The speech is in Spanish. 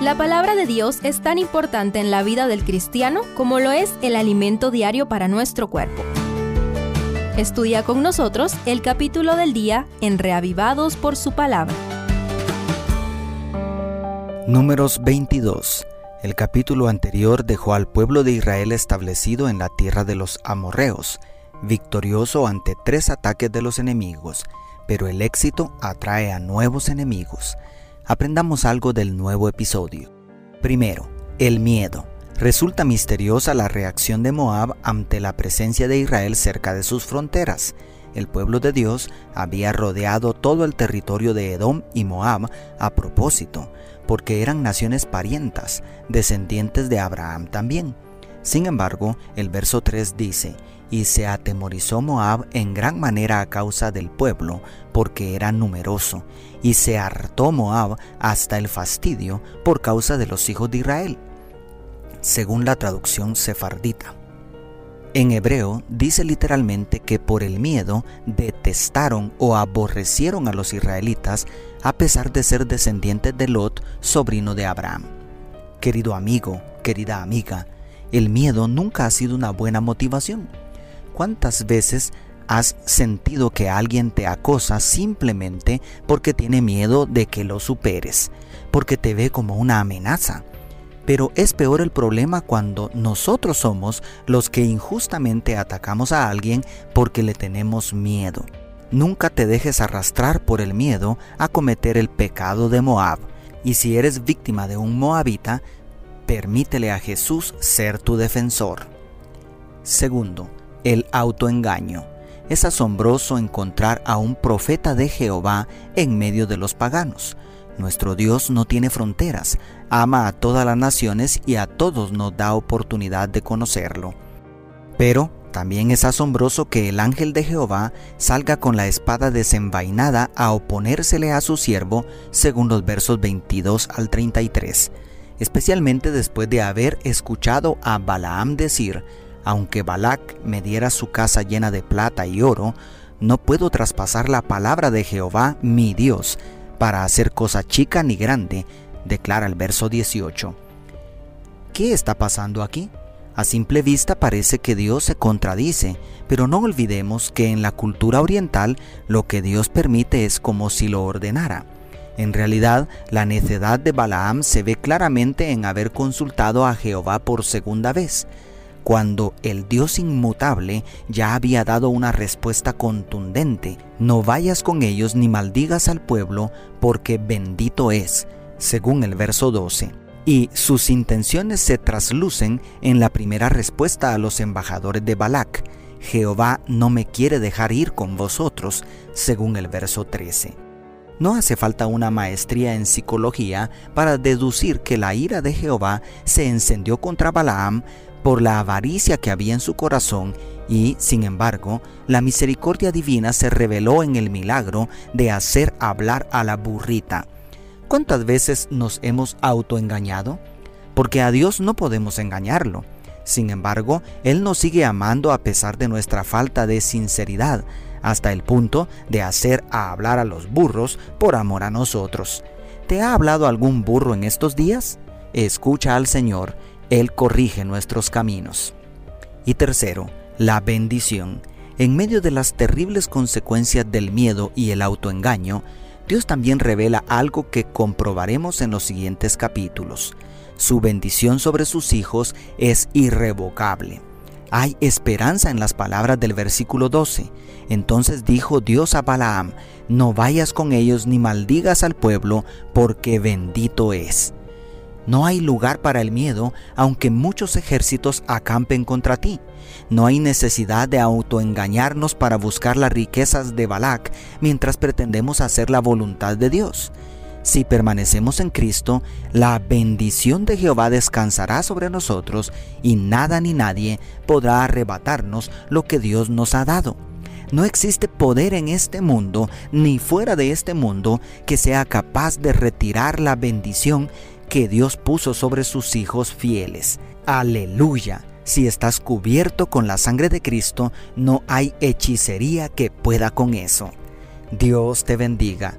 La palabra de Dios es tan importante en la vida del cristiano como lo es el alimento diario para nuestro cuerpo. Estudia con nosotros el capítulo del día en Reavivados por su palabra. Números 22. El capítulo anterior dejó al pueblo de Israel establecido en la tierra de los amorreos, victorioso ante tres ataques de los enemigos, pero el éxito atrae a nuevos enemigos. Aprendamos algo del nuevo episodio. Primero, el miedo. Resulta misteriosa la reacción de Moab ante la presencia de Israel cerca de sus fronteras. El pueblo de Dios había rodeado todo el territorio de Edom y Moab a propósito, porque eran naciones parientas, descendientes de Abraham también. Sin embargo, el verso 3 dice, y se atemorizó Moab en gran manera a causa del pueblo, porque era numeroso, y se hartó Moab hasta el fastidio por causa de los hijos de Israel, según la traducción sefardita. En hebreo dice literalmente que por el miedo detestaron o aborrecieron a los israelitas a pesar de ser descendientes de Lot, sobrino de Abraham. Querido amigo, querida amiga, el miedo nunca ha sido una buena motivación. ¿Cuántas veces has sentido que alguien te acosa simplemente porque tiene miedo de que lo superes, porque te ve como una amenaza? Pero es peor el problema cuando nosotros somos los que injustamente atacamos a alguien porque le tenemos miedo. Nunca te dejes arrastrar por el miedo a cometer el pecado de Moab. Y si eres víctima de un moabita, permítele a Jesús ser tu defensor. Segundo, el autoengaño. Es asombroso encontrar a un profeta de Jehová en medio de los paganos. Nuestro Dios no tiene fronteras, ama a todas las naciones y a todos nos da oportunidad de conocerlo. Pero también es asombroso que el ángel de Jehová salga con la espada desenvainada a oponérsele a su siervo, según los versos 22 al 33 especialmente después de haber escuchado a Balaam decir, aunque Balac me diera su casa llena de plata y oro, no puedo traspasar la palabra de Jehová, mi Dios, para hacer cosa chica ni grande, declara el verso 18. ¿Qué está pasando aquí? A simple vista parece que Dios se contradice, pero no olvidemos que en la cultura oriental lo que Dios permite es como si lo ordenara. En realidad, la necedad de Balaam se ve claramente en haber consultado a Jehová por segunda vez, cuando el Dios inmutable ya había dado una respuesta contundente, no vayas con ellos ni maldigas al pueblo, porque bendito es, según el verso 12. Y sus intenciones se traslucen en la primera respuesta a los embajadores de Balac. Jehová no me quiere dejar ir con vosotros, según el verso 13. No hace falta una maestría en psicología para deducir que la ira de Jehová se encendió contra Balaam por la avaricia que había en su corazón y, sin embargo, la misericordia divina se reveló en el milagro de hacer hablar a la burrita. ¿Cuántas veces nos hemos autoengañado? Porque a Dios no podemos engañarlo. Sin embargo, Él nos sigue amando a pesar de nuestra falta de sinceridad, hasta el punto de hacer a hablar a los burros por amor a nosotros. ¿Te ha hablado algún burro en estos días? Escucha al Señor, Él corrige nuestros caminos. Y tercero, la bendición. En medio de las terribles consecuencias del miedo y el autoengaño, Dios también revela algo que comprobaremos en los siguientes capítulos. Su bendición sobre sus hijos es irrevocable. Hay esperanza en las palabras del versículo 12. Entonces dijo Dios a Balaam, no vayas con ellos ni maldigas al pueblo, porque bendito es. No hay lugar para el miedo, aunque muchos ejércitos acampen contra ti. No hay necesidad de autoengañarnos para buscar las riquezas de Balac mientras pretendemos hacer la voluntad de Dios. Si permanecemos en Cristo, la bendición de Jehová descansará sobre nosotros y nada ni nadie podrá arrebatarnos lo que Dios nos ha dado. No existe poder en este mundo ni fuera de este mundo que sea capaz de retirar la bendición que Dios puso sobre sus hijos fieles. Aleluya. Si estás cubierto con la sangre de Cristo, no hay hechicería que pueda con eso. Dios te bendiga